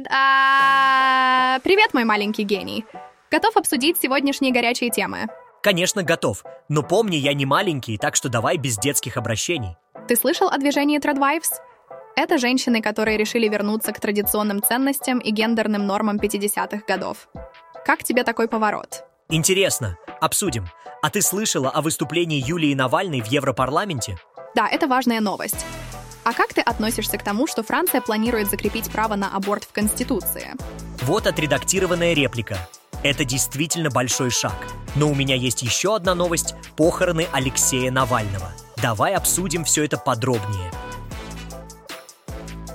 Привет! А, Привет, мой маленький гений. Готов обсудить сегодняшние горячие темы? Конечно, готов. Но помни, я не маленький, так что давай без детских обращений. Ты слышал о движении Tradwives? Это женщины, которые решили вернуться к традиционным ценностям и гендерным нормам 50-х годов. Как тебе такой поворот? Интересно. Обсудим. А ты слышала о выступлении Юлии Навальной в Европарламенте? Да, это важная новость. А как ты относишься к тому, что Франция планирует закрепить право на аборт в Конституции? Вот отредактированная реплика. Это действительно большой шаг. Но у меня есть еще одна новость – похороны Алексея Навального. Давай обсудим все это подробнее.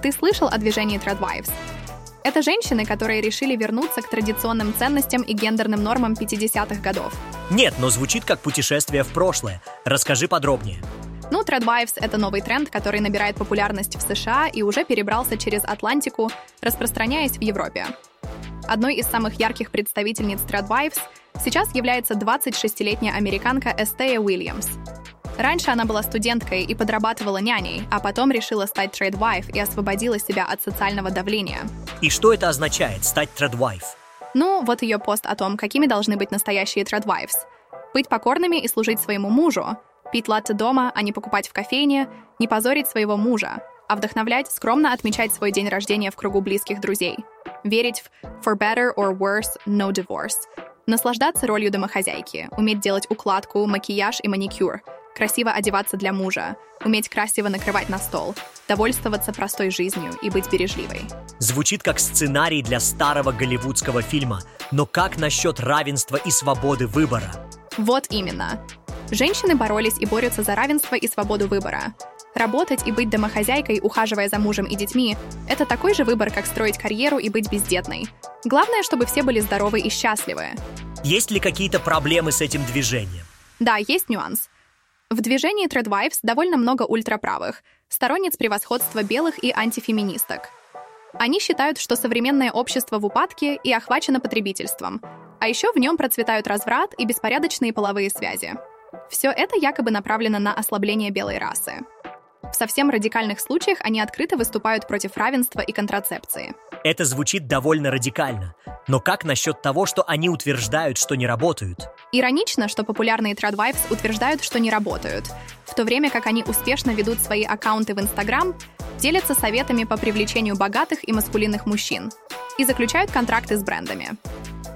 Ты слышал о движении Tradwives? Это женщины, которые решили вернуться к традиционным ценностям и гендерным нормам 50-х годов. Нет, но звучит как путешествие в прошлое. Расскажи подробнее. Ну, Tradwives — это новый тренд, который набирает популярность в США и уже перебрался через Атлантику, распространяясь в Европе. Одной из самых ярких представительниц Tradwives сейчас является 26-летняя американка Эсти Уильямс. Раньше она была студенткой и подрабатывала няней, а потом решила стать tradwife и освободила себя от социального давления. И что это означает — стать tradwife? Ну, вот ее пост о том, какими должны быть настоящие tradwives. Быть покорными и служить своему мужу, пить латте дома, а не покупать в кофейне, не позорить своего мужа, а вдохновлять, скромно отмечать свой день рождения в кругу близких друзей, верить в «for better or worse, no divorce», наслаждаться ролью домохозяйки, уметь делать укладку, макияж и маникюр, красиво одеваться для мужа, уметь красиво накрывать на стол, довольствоваться простой жизнью и быть бережливой. Звучит как сценарий для старого голливудского фильма, но как насчет равенства и свободы выбора? Вот именно. Женщины боролись и борются за равенство и свободу выбора. Работать и быть домохозяйкой, ухаживая за мужем и детьми – это такой же выбор, как строить карьеру и быть бездетной. Главное, чтобы все были здоровы и счастливы. Есть ли какие-то проблемы с этим движением? Да, есть нюанс. В движении Tradwives довольно много ультраправых, сторонниц превосходства белых и антифеминисток. Они считают, что современное общество в упадке и охвачено потребительством, а еще в нем процветают разврат и беспорядочные половые связи. Все это якобы направлено на ослабление белой расы. В совсем радикальных случаях они открыто выступают против равенства и контрацепции. Это звучит довольно радикально. Но как насчет того, что они утверждают, что не работают? Иронично, что популярные традвайвс утверждают, что не работают, в то время как они успешно ведут свои аккаунты в Инстаграм, делятся советами по привлечению богатых и маскулинных мужчин и заключают контракты с брендами.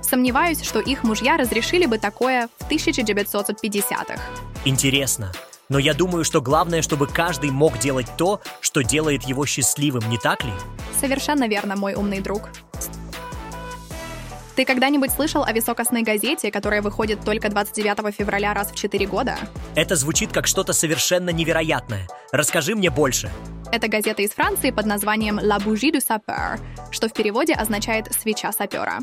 Сомневаюсь, что их мужья разрешили бы такое в 1950-х. Интересно. Но я думаю, что главное, чтобы каждый мог делать то, что делает его счастливым, не так ли? Совершенно верно, мой умный друг. Ты когда-нибудь слышал о високосной газете, которая выходит только 29 февраля раз в 4 года? Это звучит как что-то совершенно невероятное. Расскажи мне больше. Это газета из Франции под названием «La bougie du sapeur», что в переводе означает «свеча сапера».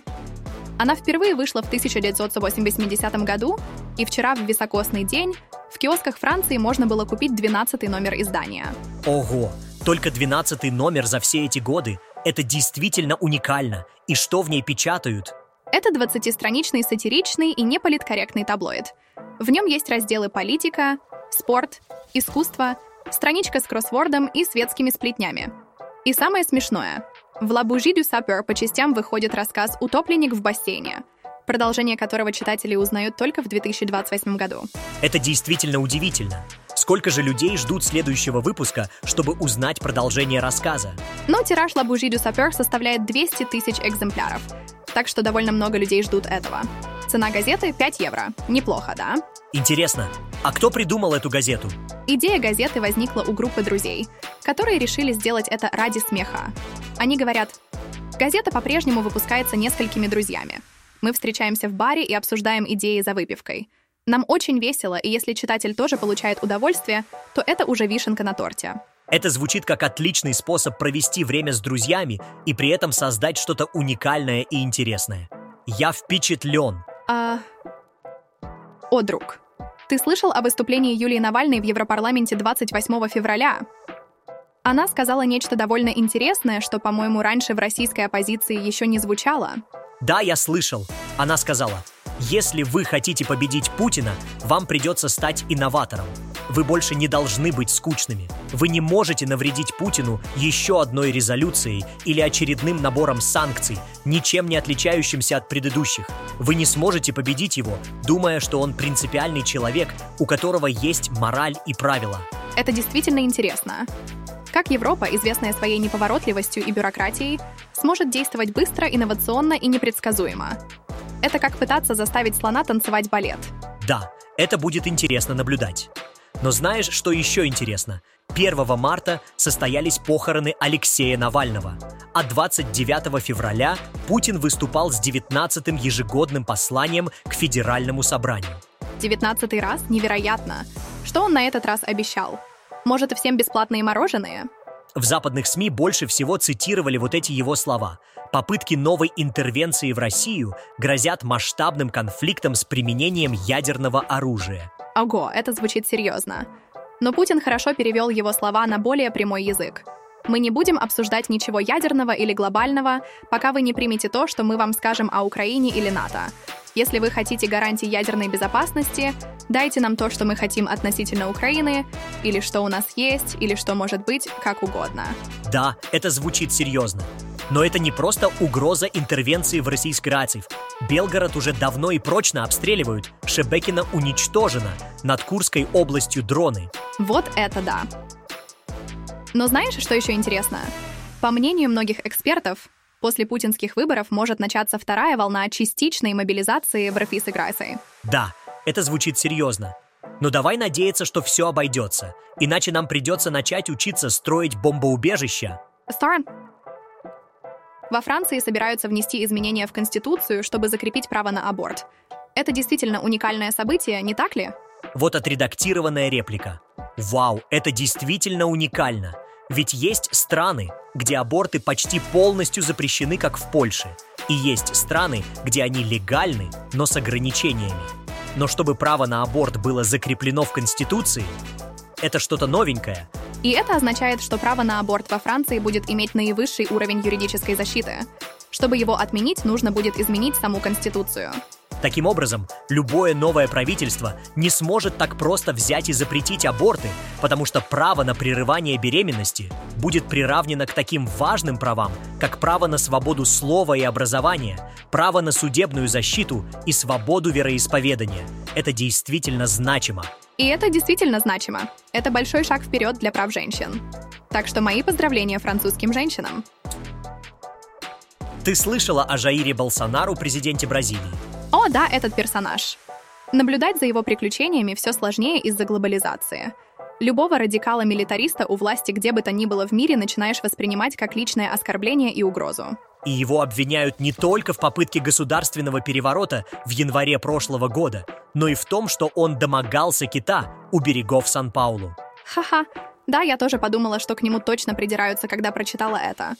Она впервые вышла в 1980 году, и вчера в високосный день в киосках Франции можно было купить 12 номер издания. Ого! Только 12 номер за все эти годы. Это действительно уникально. И что в ней печатают? Это 20-страничный сатиричный и неполиткорректный таблоид. В нем есть разделы политика, спорт, искусство, страничка с кроссвордом и светскими сплетнями. И самое смешное. В «La Bougie du Sapeur» по частям выходит рассказ «Утопленник в бассейне», продолжение которого читатели узнают только в 2028 году. Это действительно удивительно. Сколько же людей ждут следующего выпуска, чтобы узнать продолжение рассказа? Но тираж «La Bougie du Sapeur» составляет 200 тысяч экземпляров, так что довольно много людей ждут этого. Цена газеты 5 евро. Неплохо, да? Интересно, а кто придумал эту газету? Идея газеты возникла у группы друзей, которые решили сделать это ради смеха. Они говорят, газета по-прежнему выпускается несколькими друзьями. Мы встречаемся в баре и обсуждаем идеи за выпивкой. Нам очень весело, и если читатель тоже получает удовольствие, то это уже вишенка на торте. Это звучит как отличный способ провести время с друзьями и при этом создать что-то уникальное и интересное. Я впечатлен. А... О, друг, ты слышал о выступлении Юлии Навальной в Европарламенте 28 февраля? Она сказала нечто довольно интересное, что, по-моему, раньше в российской оппозиции еще не звучало. Да, я слышал. Она сказала, если вы хотите победить Путина, вам придется стать инноватором. Вы больше не должны быть скучными. Вы не можете навредить Путину еще одной резолюцией или очередным набором санкций, ничем не отличающимся от предыдущих. Вы не сможете победить его, думая, что он принципиальный человек, у которого есть мораль и правила. Это действительно интересно. Как Европа, известная своей неповоротливостью и бюрократией, сможет действовать быстро, инновационно и непредсказуемо? Это как пытаться заставить слона танцевать балет. Да, это будет интересно наблюдать. Но знаешь, что еще интересно? 1 марта состоялись похороны Алексея Навального, а 29 февраля Путин выступал с 19-м ежегодным посланием к Федеральному собранию. 19 раз? Невероятно. Что он на этот раз обещал? Может, всем бесплатные мороженое? В западных СМИ больше всего цитировали вот эти его слова. Попытки новой интервенции в Россию грозят масштабным конфликтом с применением ядерного оружия. Ого, это звучит серьезно. Но Путин хорошо перевел его слова на более прямой язык. Мы не будем обсуждать ничего ядерного или глобального, пока вы не примете то, что мы вам скажем о Украине или НАТО. Если вы хотите гарантии ядерной безопасности, дайте нам то, что мы хотим относительно Украины, или что у нас есть, или что может быть, как угодно. Да, это звучит серьезно. Но это не просто угроза интервенции в российской рации. Белгород уже давно и прочно обстреливают. Шебекина уничтожена. Над Курской областью дроны. Вот это да. Но знаешь, что еще интересно? По мнению многих экспертов, после путинских выборов может начаться вторая волна частичной мобилизации в РФИ с Играйсой. Да, это звучит серьезно. Но давай надеяться, что все обойдется. Иначе нам придется начать учиться строить бомбоубежища. Старн, во Франции собираются внести изменения в Конституцию, чтобы закрепить право на аборт. Это действительно уникальное событие, не так ли? Вот отредактированная реплика. Вау, это действительно уникально. Ведь есть страны, где аборты почти полностью запрещены, как в Польше. И есть страны, где они легальны, но с ограничениями. Но чтобы право на аборт было закреплено в Конституции, это что-то новенькое, и это означает, что право на аборт во Франции будет иметь наивысший уровень юридической защиты. Чтобы его отменить, нужно будет изменить саму Конституцию. Таким образом, любое новое правительство не сможет так просто взять и запретить аборты, потому что право на прерывание беременности будет приравнено к таким важным правам, как право на свободу слова и образования, право на судебную защиту и свободу вероисповедания. Это действительно значимо. И это действительно значимо. Это большой шаг вперед для прав женщин. Так что мои поздравления французским женщинам. Ты слышала о Жаире Болсонару, президенте Бразилии? О, да, этот персонаж. Наблюдать за его приключениями все сложнее из-за глобализации. Любого радикала-милитариста у власти где бы то ни было в мире начинаешь воспринимать как личное оскорбление и угрозу. И его обвиняют не только в попытке государственного переворота в январе прошлого года, но и в том, что он домогался кита у берегов Сан-Паулу. Ха-ха. Да, я тоже подумала, что к нему точно придираются, когда прочитала это.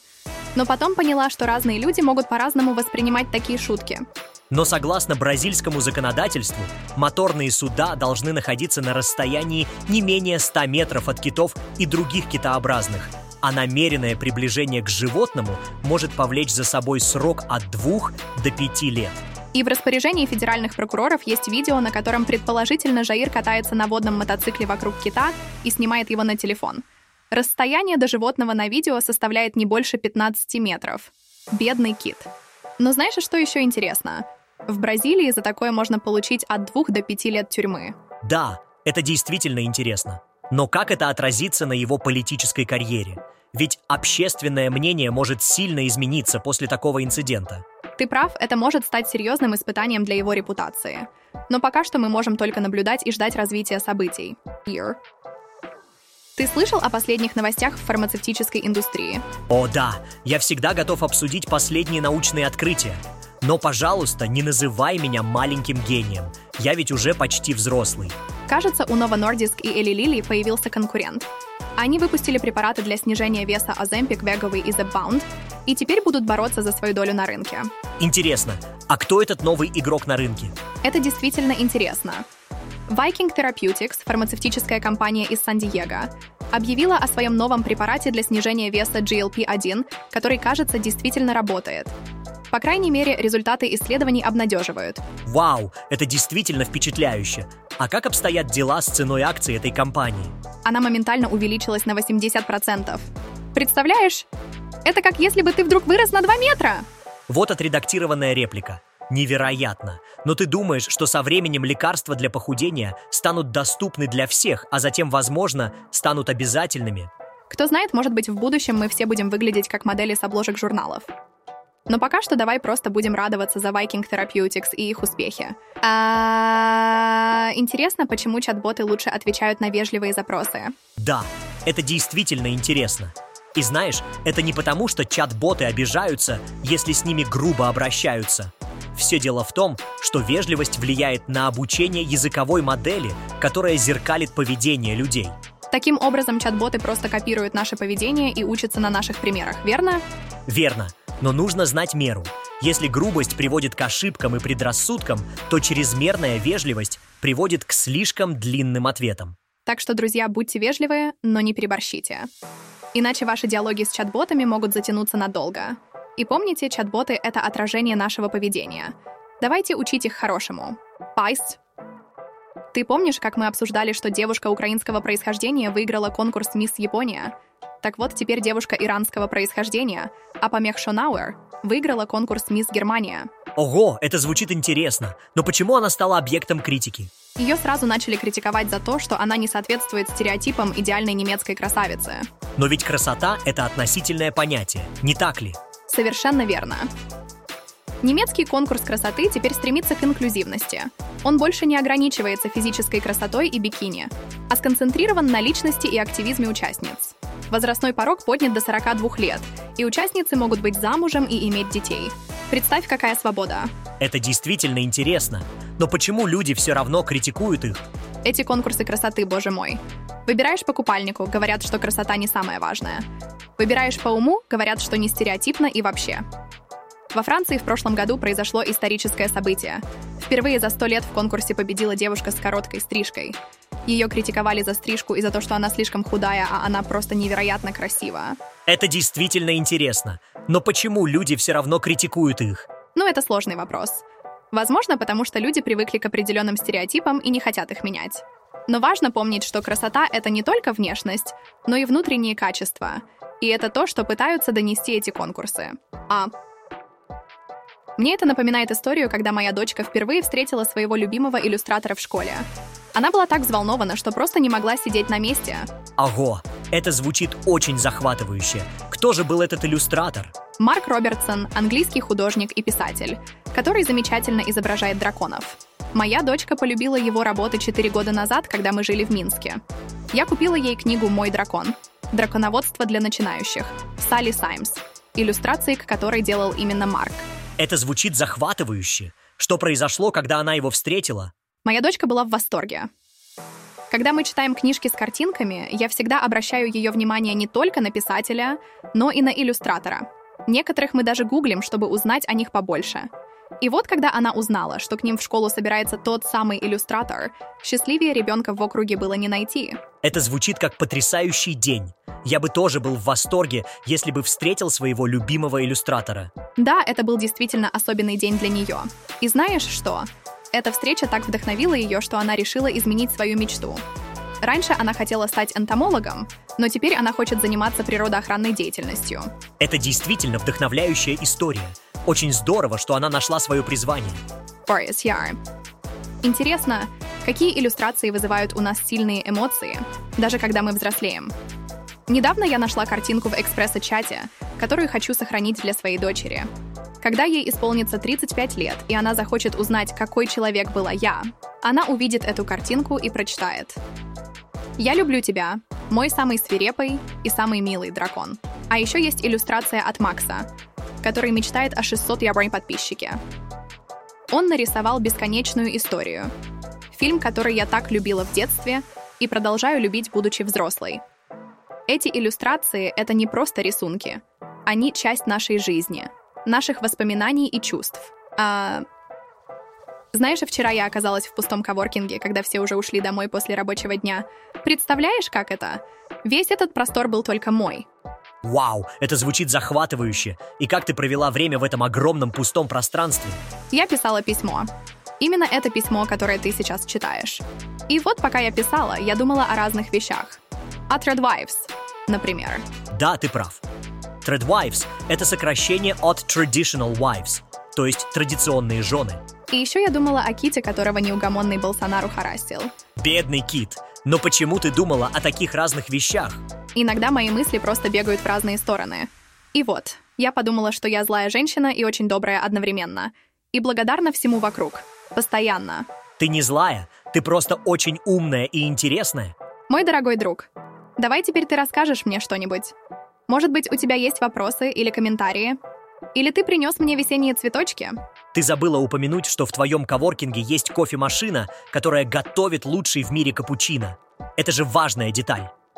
Но потом поняла, что разные люди могут по-разному воспринимать такие шутки. Но согласно бразильскому законодательству, моторные суда должны находиться на расстоянии не менее 100 метров от китов и других китообразных, а намеренное приближение к животному может повлечь за собой срок от 2 до 5 лет. И в распоряжении федеральных прокуроров есть видео, на котором предположительно Жаир катается на водном мотоцикле вокруг кита и снимает его на телефон. Расстояние до животного на видео составляет не больше 15 метров. Бедный кит. Но знаешь, что еще интересно? В Бразилии за такое можно получить от двух до пяти лет тюрьмы. Да, это действительно интересно. Но как это отразится на его политической карьере? Ведь общественное мнение может сильно измениться после такого инцидента. Ты прав, это может стать серьезным испытанием для его репутации. Но пока что мы можем только наблюдать и ждать развития событий. Year. Ты слышал о последних новостях в фармацевтической индустрии? О да, я всегда готов обсудить последние научные открытия. Но, пожалуйста, не называй меня маленьким гением. Я ведь уже почти взрослый. Кажется, у Novo Nordisk и Eli Lilly появился конкурент. Они выпустили препараты для снижения веса Ozempic, Wegovy и Zepbound, и теперь будут бороться за свою долю на рынке. Интересно, а кто этот новый игрок на рынке? Это действительно интересно. Viking Therapeutics, фармацевтическая компания из Сан-Диего, объявила о своем новом препарате для снижения веса GLP-1, который, кажется, действительно работает. По крайней мере, результаты исследований обнадеживают. Вау, это действительно впечатляюще. А как обстоят дела с ценой акций этой компании? Она моментально увеличилась на 80%. Представляешь? Это как если бы ты вдруг вырос на 2 метра. Вот отредактированная реплика. Невероятно. Но ты думаешь, что со временем лекарства для похудения станут доступны для всех, а затем, возможно, станут обязательными? Кто знает, может быть, в будущем мы все будем выглядеть как модели с обложек журналов. Но пока что давай просто будем радоваться за Viking Therapeutics и их успехи. А... Интересно, почему чат-боты лучше отвечают на вежливые запросы? Да, это действительно интересно. И знаешь, это не потому, что чат-боты обижаются, если с ними грубо обращаются. Все дело в том, что вежливость влияет на обучение языковой модели, которая зеркалит поведение людей. Таким образом, чат-боты просто копируют наше поведение и учатся на наших примерах, верно? Верно. Но нужно знать меру. Если грубость приводит к ошибкам и предрассудкам, то чрезмерная вежливость приводит к слишком длинным ответам. Так что, друзья, будьте вежливы, но не переборщите. Иначе ваши диалоги с чат-ботами могут затянуться надолго. И помните, чат-боты — это отражение нашего поведения. Давайте учить их хорошему. Пайс. Ты помнишь, как мы обсуждали, что девушка украинского происхождения выиграла конкурс «Мисс Япония»? Так вот, теперь девушка иранского происхождения, Апамех Шонауэр, выиграла конкурс «Мисс Германия». Ого, это звучит интересно, но почему она стала объектом критики? Ее сразу начали критиковать за то, что она не соответствует стереотипам идеальной немецкой красавицы. Но ведь красота — это относительное понятие, не так ли? Совершенно верно. Немецкий конкурс красоты теперь стремится к инклюзивности. Он больше не ограничивается физической красотой и бикини, а сконцентрирован на личности и активизме участниц. Возрастной порог поднят до 42 лет, и участницы могут быть замужем и иметь детей. Представь, какая свобода. Это действительно интересно. Но почему люди все равно критикуют их? Эти конкурсы красоты, боже мой. Выбираешь по купальнику, говорят, что красота не самое важное. Выбираешь по уму, говорят, что не стереотипно и вообще. Во Франции в прошлом году произошло историческое событие. Впервые за сто лет в конкурсе победила девушка с короткой стрижкой. Ее критиковали за стрижку и за то, что она слишком худая, а она просто невероятно красива. Это действительно интересно. Но почему люди все равно критикуют их? Ну, это сложный вопрос. Возможно, потому что люди привыкли к определенным стереотипам и не хотят их менять. Но важно помнить, что красота — это не только внешность, но и внутренние качества. И это то, что пытаются донести эти конкурсы. А мне это напоминает историю, когда моя дочка впервые встретила своего любимого иллюстратора в школе. Она была так взволнована, что просто не могла сидеть на месте. Ого, это звучит очень захватывающе. Кто же был этот иллюстратор? Марк Робертсон – английский художник и писатель, который замечательно изображает драконов. Моя дочка полюбила его работы 4 года назад, когда мы жили в Минске. Я купила ей книгу «Мой дракон» – «Драконоводство для начинающих» Салли Саймс, иллюстрации к которой делал именно Марк – это звучит захватывающе. Что произошло, когда она его встретила? Моя дочка была в восторге. Когда мы читаем книжки с картинками, я всегда обращаю ее внимание не только на писателя, но и на иллюстратора. Некоторых мы даже гуглим, чтобы узнать о них побольше. И вот когда она узнала, что к ним в школу собирается тот самый иллюстратор, счастливее ребенка в округе было не найти. Это звучит как потрясающий день. Я бы тоже был в восторге, если бы встретил своего любимого иллюстратора. Да, это был действительно особенный день для нее. И знаешь что? Эта встреча так вдохновила ее, что она решила изменить свою мечту. Раньше она хотела стать энтомологом, но теперь она хочет заниматься природоохранной деятельностью. Это действительно вдохновляющая история. Очень здорово, что она нашла свое призвание. Boris Yar. Интересно, какие иллюстрации вызывают у нас сильные эмоции, даже когда мы взрослеем? Недавно я нашла картинку в экспресс-чате, которую хочу сохранить для своей дочери. Когда ей исполнится 35 лет, и она захочет узнать, какой человек была я, она увидит эту картинку и прочитает. «Я люблю тебя, мой самый свирепый и самый милый дракон». А еще есть иллюстрация от Макса, который мечтает о 600 ябрань подписчике. Он нарисовал бесконечную историю. Фильм, который я так любила в детстве и продолжаю любить, будучи взрослой. Эти иллюстрации — это не просто рисунки. Они — часть нашей жизни, наших воспоминаний и чувств. А... Знаешь, вчера я оказалась в пустом коворкинге, когда все уже ушли домой после рабочего дня. Представляешь, как это? Весь этот простор был только мой. Вау, это звучит захватывающе. И как ты провела время в этом огромном пустом пространстве? Я писала письмо. Именно это письмо, которое ты сейчас читаешь. И вот пока я писала, я думала о разных вещах. О Threadwives, например. Да, ты прав. Threadwives — это сокращение от Traditional Wives, то есть традиционные жены. И еще я думала о Ките, которого неугомонный Болсонару харасил. Бедный Кит. Но почему ты думала о таких разных вещах? Иногда мои мысли просто бегают в разные стороны. И вот, я подумала, что я злая женщина и очень добрая одновременно. И благодарна всему вокруг. Постоянно. Ты не злая, ты просто очень умная и интересная. Мой дорогой друг, давай теперь ты расскажешь мне что-нибудь. Может быть, у тебя есть вопросы или комментарии? Или ты принес мне весенние цветочки? Ты забыла упомянуть, что в твоем коворкинге есть кофемашина, которая готовит лучший в мире капучино. Это же важная деталь.